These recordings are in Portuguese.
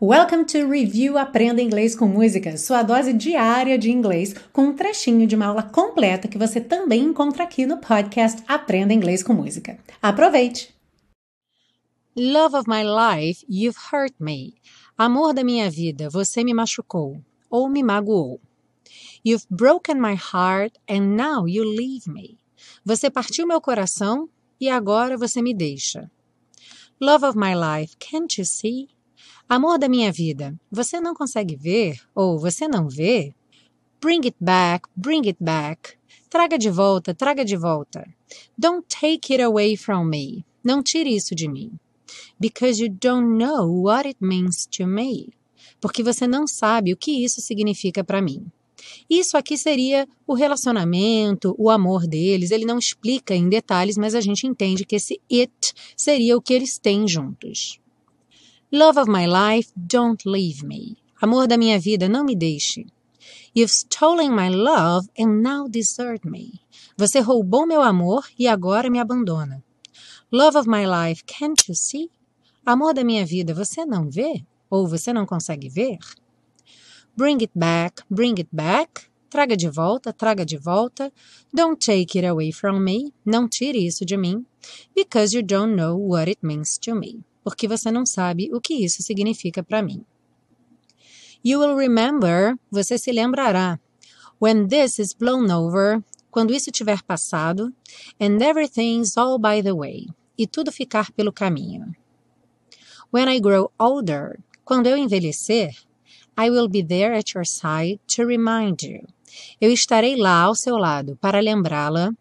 Welcome to Review Aprenda Inglês com Música, sua dose diária de inglês, com um trechinho de uma aula completa que você também encontra aqui no podcast Aprenda Inglês com Música. Aproveite! Love of my life, you've hurt me. Amor da minha vida, você me machucou ou me magoou. You've broken my heart and now you leave me. Você partiu meu coração e agora você me deixa. Love of my life, can't you see? Amor da minha vida, você não consegue ver ou você não vê? Bring it back, bring it back. Traga de volta, traga de volta. Don't take it away from me. Não tire isso de mim. Because you don't know what it means to me. Porque você não sabe o que isso significa para mim. Isso aqui seria o relacionamento, o amor deles. Ele não explica em detalhes, mas a gente entende que esse it seria o que eles têm juntos. Love of my life, don't leave me. Amor da minha vida, não me deixe. You've stolen my love and now desert me. Você roubou meu amor e agora me abandona. Love of my life, can't you see? Amor da minha vida, você não vê? Ou você não consegue ver? Bring it back, bring it back. Traga de volta, traga de volta. Don't take it away from me. Não tire isso de mim. Because you don't know what it means to me porque você não sabe o que isso significa para mim. You will remember, você se lembrará. When this is blown over, quando isso tiver passado, and everything's all by the way, e tudo ficar pelo caminho. When I grow older, quando eu envelhecer, I will be there at your side to remind you. Eu estarei lá ao seu lado para lembrá-la.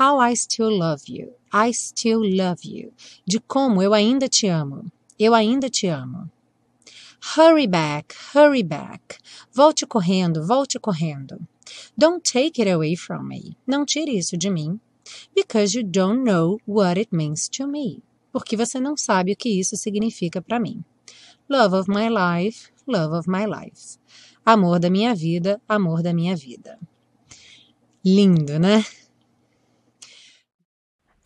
How I still love you. I still love you. De como eu ainda te amo. Eu ainda te amo. Hurry back, hurry back. Volte correndo, volte correndo. Don't take it away from me. Não tire isso de mim. Because you don't know what it means to me. Porque você não sabe o que isso significa para mim. Love of my life, love of my life. Amor da minha vida, amor da minha vida. Lindo, né?